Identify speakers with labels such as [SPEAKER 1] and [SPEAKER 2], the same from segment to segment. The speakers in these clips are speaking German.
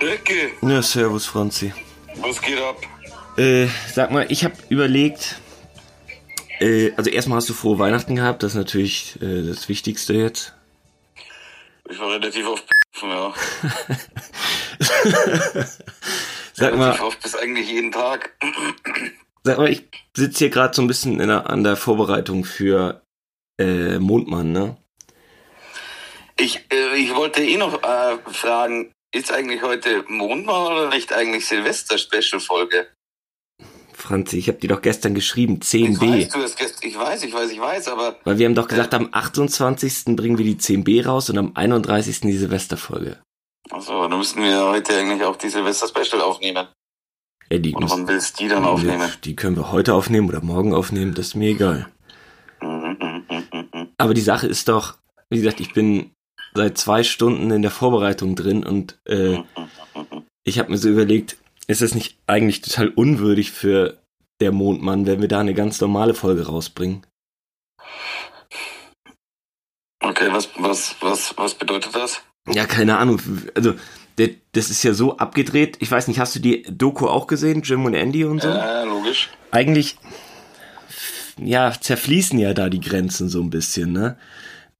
[SPEAKER 1] Ecke,
[SPEAKER 2] Ja, servus, Franzi.
[SPEAKER 1] was geht ab?
[SPEAKER 2] Äh, sag mal, ich habe überlegt, äh, also erstmal hast du frohe Weihnachten gehabt, das ist natürlich äh, das Wichtigste jetzt.
[SPEAKER 1] Ich war relativ oft ja.
[SPEAKER 2] Sag mal,
[SPEAKER 1] Relativ oft bis eigentlich jeden Tag.
[SPEAKER 2] sag mal, ich sitze hier gerade so ein bisschen der, an der Vorbereitung für äh, Mondmann, ne?
[SPEAKER 1] Ich, äh, ich wollte eh noch äh, fragen, ist eigentlich heute Mondmann oder nicht eigentlich Silvester-Special-Folge?
[SPEAKER 2] Franzi, ich habe dir doch gestern geschrieben,
[SPEAKER 1] Ich
[SPEAKER 2] 10b.
[SPEAKER 1] weiß, du hast gest ich weiß, ich weiß, ich weiß, aber
[SPEAKER 2] Weil wir haben doch gesagt, am 28. bringen wir die 10b raus und am 31. die Silvesterfolge.
[SPEAKER 1] also, dann müssten wir heute eigentlich auch die Silvester-Special aufnehmen.
[SPEAKER 2] Ja, die,
[SPEAKER 1] Oder wann willst du die dann aufnehmen?
[SPEAKER 2] die können wir heute aufnehmen oder morgen aufnehmen, das ist mir egal.
[SPEAKER 1] Mhm, mhm, mhm.
[SPEAKER 2] Aber die Sache ist doch, wie gesagt, ich bin seit zwei Stunden in der Vorbereitung drin und äh, ich habe mir so überlegt, ist es nicht eigentlich total unwürdig für der Mondmann, wenn wir da eine ganz normale Folge rausbringen?
[SPEAKER 1] Okay, was, was, was, was bedeutet das?
[SPEAKER 2] Ja, keine Ahnung. Also, der, das ist ja so abgedreht. Ich weiß nicht, hast du die Doku auch gesehen, Jim und Andy und so?
[SPEAKER 1] Ja, logisch.
[SPEAKER 2] Eigentlich, ja, zerfließen ja da die Grenzen so ein bisschen, ne?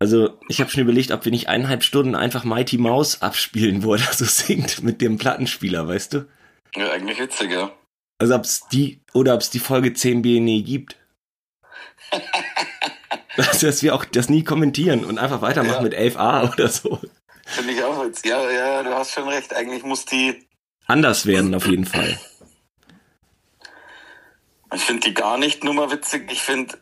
[SPEAKER 2] Also, ich habe schon überlegt, ob wir nicht eineinhalb Stunden einfach Mighty Mouse abspielen, wo er da so singt mit dem Plattenspieler, weißt du?
[SPEAKER 1] Ja, eigentlich witzig, ja.
[SPEAKER 2] Also, ob's die, oder ob's die Folge 10 BNE gibt. dass, dass wir auch das nie kommentieren und einfach weitermachen
[SPEAKER 1] Ja.
[SPEAKER 2] mit 11a oder so.
[SPEAKER 1] Finde ich auch witzig. Ja, ja, du hast schon recht. Eigentlich muss die,
[SPEAKER 2] Anders werden auf jeden Fall.
[SPEAKER 1] ich finde die gar nicht Nummer witzig. Ich finde,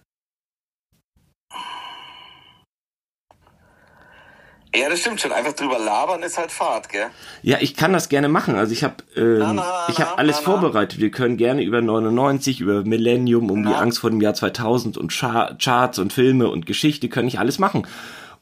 [SPEAKER 1] ja, das stimmt schon. Einfach drüber labern ist halt Fahrt, gell?
[SPEAKER 2] Ja, ich kann das gerne machen. Also ich habe ähm, ich habe alles
[SPEAKER 1] na,
[SPEAKER 2] vorbereitet. Wir können gerne über 99, über Millennium, um die
[SPEAKER 1] Na.
[SPEAKER 2] Angst vor dem Jahr 2000 und Char Charts und Filme und Geschichte können ich alles machen.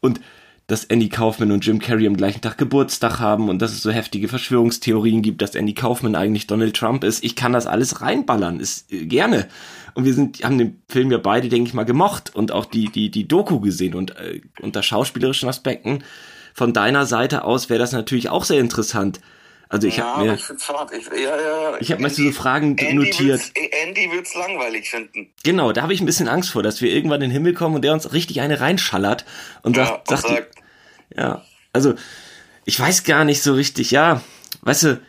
[SPEAKER 2] Und dass Andy Kaufman und Jim Carrey am gleichen Tag Geburtstag haben und dass es so heftige Verschwörungstheorien gibt, dass Andy Kaufman eigentlich Donald Trump ist. Ich kann das alles reinballern, ist äh, gerne. Und wir sind haben den Film ja beide, denke ich mal, gemocht und auch die die die Doku gesehen und äh, unter schauspielerischen Aspekten von deiner Seite aus wäre das natürlich auch sehr interessant. Also ich
[SPEAKER 1] ja,
[SPEAKER 2] habe
[SPEAKER 1] aber
[SPEAKER 2] mir
[SPEAKER 1] ich. Ich, ja, ja.
[SPEAKER 2] ich habe mir so Fragen
[SPEAKER 1] Andy
[SPEAKER 2] notiert.
[SPEAKER 1] Wird's, Andy wird's langweilig finden.
[SPEAKER 2] Genau, da habe ich ein bisschen Angst vor, dass wir irgendwann in den Himmel kommen und der uns richtig eine reinschallert und
[SPEAKER 1] Ja,
[SPEAKER 2] sagt,
[SPEAKER 1] und
[SPEAKER 2] sagt,
[SPEAKER 1] sagt,
[SPEAKER 2] ja, also ich weiß gar nicht so richtig, ja, weißt du,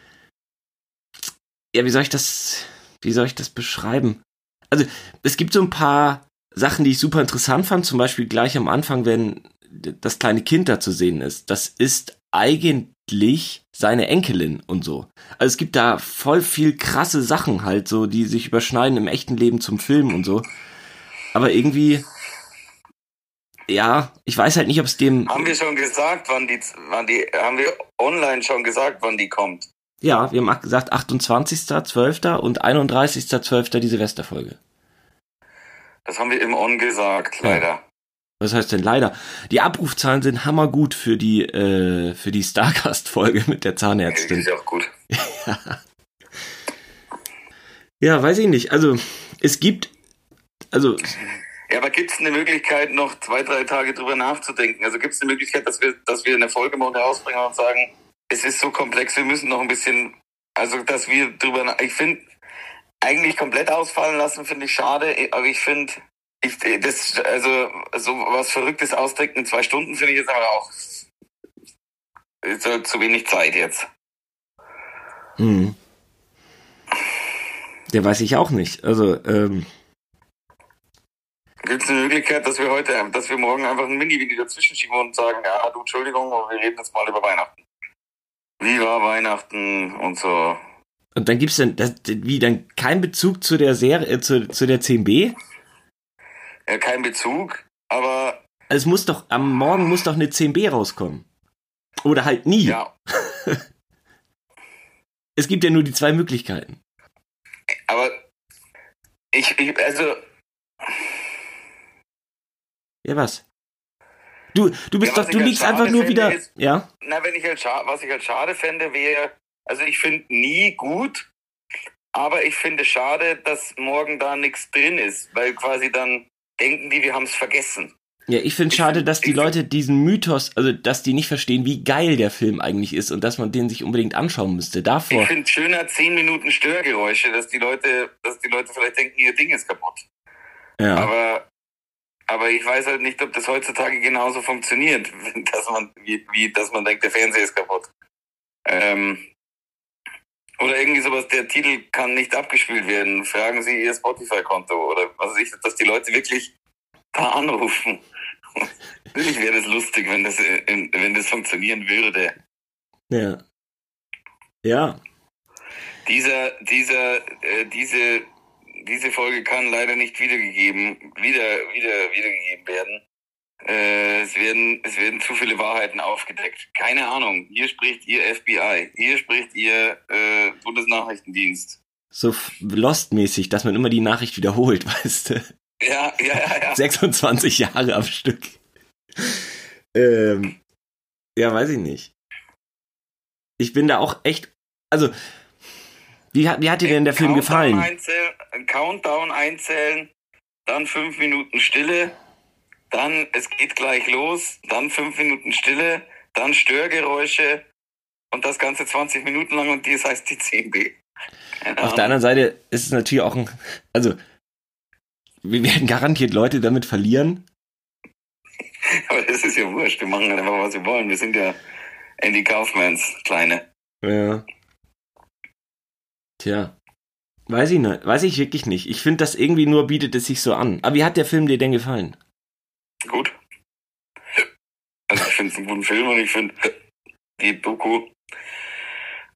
[SPEAKER 2] ja, wie soll ich das, wie soll ich das beschreiben? Also es gibt so ein paar Sachen, die ich super interessant fand, zum Beispiel gleich am Anfang, wenn das kleine Kind da zu sehen ist. Das ist eigentlich seine Enkelin und so. Also es gibt da voll viel krasse Sachen halt so, die sich überschneiden im echten Leben zum Film und so. Aber irgendwie, ja, ich weiß halt nicht, ob es dem,
[SPEAKER 1] haben wir schon gesagt, wann die, wann die, haben wir online schon gesagt, wann die kommt?
[SPEAKER 2] ja, wir haben gesagt 28.12. und 31.12. die Silvesterfolge.
[SPEAKER 1] Das haben wir im On gesagt, leider.
[SPEAKER 2] Was heißt denn leider? Die Abrufzahlen sind hammergut für die, äh, für die Starcast-Folge mit der
[SPEAKER 1] Ja.
[SPEAKER 2] Zahnärztin.
[SPEAKER 1] Ist ja auch gut.
[SPEAKER 2] Ja, weiß ich nicht. Also, es gibt, also,
[SPEAKER 1] Ja, aber gibt es eine Möglichkeit, noch zwei, drei Tage drüber nachzudenken? Also gibt es eine Möglichkeit, dass wir, dass wir eine Folge morgen rausbringen und sagen, es ist so komplex, wir müssen noch ein bisschen, also dass wir drüber, ich finde, eigentlich komplett ausfallen lassen, finde ich schade, aber ich finde, ich, das, also so was Verrücktes ausdenken in zwei Stunden finde ich jetzt aber auch halt zu wenig Zeit jetzt.
[SPEAKER 2] hm. Der weiß ich auch nicht. Also, ähm,
[SPEAKER 1] Gibt es eine Möglichkeit, dass wir heute, dass wir morgen einfach ein Mini-Video dazwischen schieben und sagen, ja, du, Entschuldigung, aber wir reden jetzt mal über Weihnachten. Wie war Weihnachten und so.
[SPEAKER 2] und dann gibt's dann, das, wie, dann kein Bezug zu der Serie, äh, zu, zu der 10b?
[SPEAKER 1] Ja, kein Bezug, aber
[SPEAKER 2] es muss doch, am Morgen muss doch eine 10b rauskommen. Oder halt nie.
[SPEAKER 1] ja,
[SPEAKER 2] Es gibt ja nur die zwei Möglichkeiten.
[SPEAKER 1] aber ich, ich also,
[SPEAKER 2] Ja, was? Du, du bist
[SPEAKER 1] Ja,
[SPEAKER 2] doch, du
[SPEAKER 1] halt
[SPEAKER 2] liegst einfach nur wieder,
[SPEAKER 1] ist-
[SPEAKER 2] ja?
[SPEAKER 1] na, wenn ich halt was ich halt schade fände, wäre, also ich finde nie gut, aber ich finde schade, dass morgen da nichts drin ist, weil quasi dann denken die, wir haben es vergessen.
[SPEAKER 2] Ja, ich finde schade, dass die Leute diesen Mythos, also dass die nicht verstehen, wie geil der Film eigentlich ist und dass man den sich unbedingt anschauen müsste. Davor.
[SPEAKER 1] Ich finde schöner 10 Minuten Störgeräusche, dass die Leute, dass die Leute vielleicht denken, ihr Ding ist kaputt.
[SPEAKER 2] Ja.
[SPEAKER 1] Aber, aber ich weiß halt nicht, ob das heutzutage genauso funktioniert, dass man, wie, wie dass man denkt, der Fernseher ist kaputt. Ähm, oder irgendwie sowas, der Titel kann nicht abgespielt werden. Fragen Sie Ihr Spotify-Konto oder was weiß ich, dass die Leute wirklich da anrufen. Natürlich wäre das lustig, wenn das, äh, wenn das funktionieren würde.
[SPEAKER 2] Ja. Ja.
[SPEAKER 1] Dieser, dieser, äh, diese, diese Folge kann leider nicht wiedergegeben, wieder, wieder, wiedergegeben werden. Äh, es werden, es werden zu viele Wahrheiten aufgedeckt. Keine Ahnung. Hier spricht ihr FBI. Hier spricht ihr äh, Bundesnachrichtendienst.
[SPEAKER 2] So Lost-mäßig, dass man immer die Nachricht wiederholt, weißt du?
[SPEAKER 1] Ja, ja, ja, ja.
[SPEAKER 2] 26 Jahre am Stück. Ähm, ja, weiß ich nicht. Ich bin da auch echt, also, wie hat, wie hat dir denn der Film
[SPEAKER 1] Countdown
[SPEAKER 2] gefallen?
[SPEAKER 1] Einzählen, Countdown einzählen, dann fünf Minuten Stille, dann es geht gleich los, dann fünf Minuten Stille, dann Störgeräusche und das Ganze 20 Minuten lang und dies heißt die 10b. Keine
[SPEAKER 2] Auf der anderen Seite ist es natürlich auch ein, also, wir werden garantiert Leute damit verlieren.
[SPEAKER 1] Aber das ist ja wurscht, wir machen einfach, was wir wollen. Wir sind ja Andy Kaufmans Kleine.
[SPEAKER 2] Ja. Tja. Weiß ich nicht, weiß ich wirklich nicht. Ich finde, das irgendwie nur bietet es sich so an. Aber wie hat der Film dir denn gefallen?
[SPEAKER 1] Gut. Also ich finde es einen guten Film und ich finde die Doku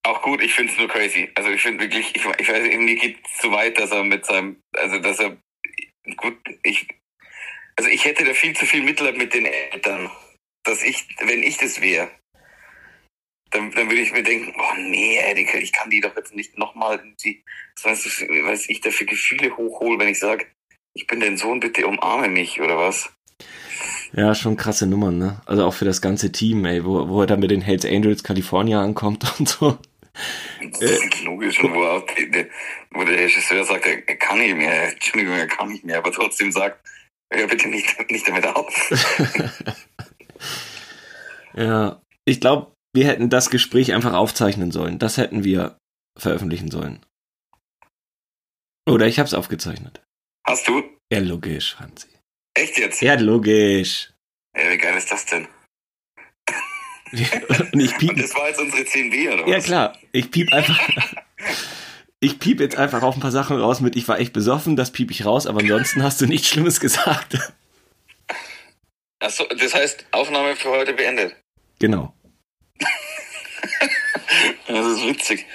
[SPEAKER 1] auch gut. Ich finde es nur crazy. Also ich finde wirklich, ich, ich weiß, irgendwie geht es zu weit, dass er mit seinem, also dass er, gut, ich, also ich hätte da viel zu viel Mitleid mit den Eltern. Dass ich, wenn ich das wäre, dann, dann würde ich mir denken, oh nee, Erika, ich kann die doch jetzt nicht nochmal irgendwie, was weiß, ich, was ich da für Gefühle hochhole, wenn ich sage, ich bin dein Sohn, bitte umarme mich oder was.
[SPEAKER 2] Ja, schon krasse Nummern, ne? Also auch für das ganze Team, ey, wo, wo er dann mit den Hells Angels California ankommt und so.
[SPEAKER 1] Das ist logisch, und wo, der Regisseur sagt, er, er kann nicht mehr, Entschuldigung, er kann nicht mehr, aber trotzdem sagt, hör bitte nicht, nicht damit auf.
[SPEAKER 2] Ja, ich glaube, wir hätten das Gespräch einfach aufzeichnen sollen. Das hätten wir veröffentlichen sollen. Oder ich hab's aufgezeichnet.
[SPEAKER 1] Hast du?
[SPEAKER 2] Ja, logisch, Franzi.
[SPEAKER 1] Echt jetzt?
[SPEAKER 2] Ja, logisch.
[SPEAKER 1] Ja, wie geil ist das denn?
[SPEAKER 2] Und ich piep.
[SPEAKER 1] Und das war jetzt unsere 10b, oder was?
[SPEAKER 2] Ja, klar. Ich piep einfach. Ich piep jetzt einfach auf ein paar Sachen raus mit, ich war echt besoffen, das piep ich raus, aber ansonsten hast du nichts Schlimmes gesagt.
[SPEAKER 1] Achso, das heißt, Aufnahme für heute beendet.
[SPEAKER 2] Genau.
[SPEAKER 1] Das ist witzig.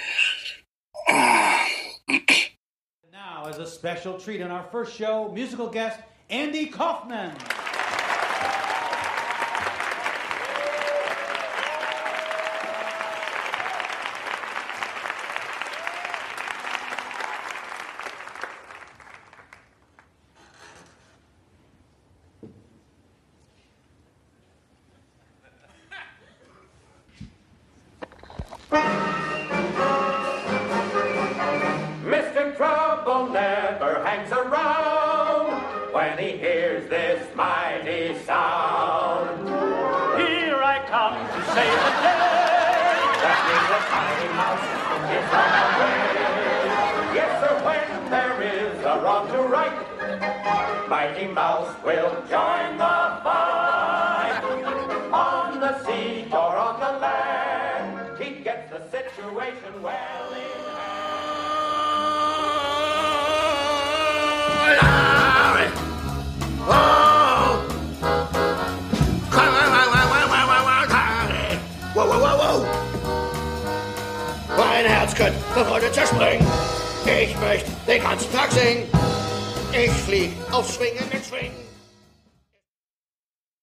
[SPEAKER 3] Now, as a special treat on our first show, musical guest Andy Kaufman.
[SPEAKER 4] Never around when he hears this mighty sound. Here I come to save the day. That the tiny mouse is on the way. Yes, sir, when there is a wrong to right, Mighty Mouse will join the fight. On the sea or on the land, he gets the situation well
[SPEAKER 5] Könnte heute zerspringen. Ich möchte den ganzen Tag singen. Ich flieg auf schwingenden Schwingen.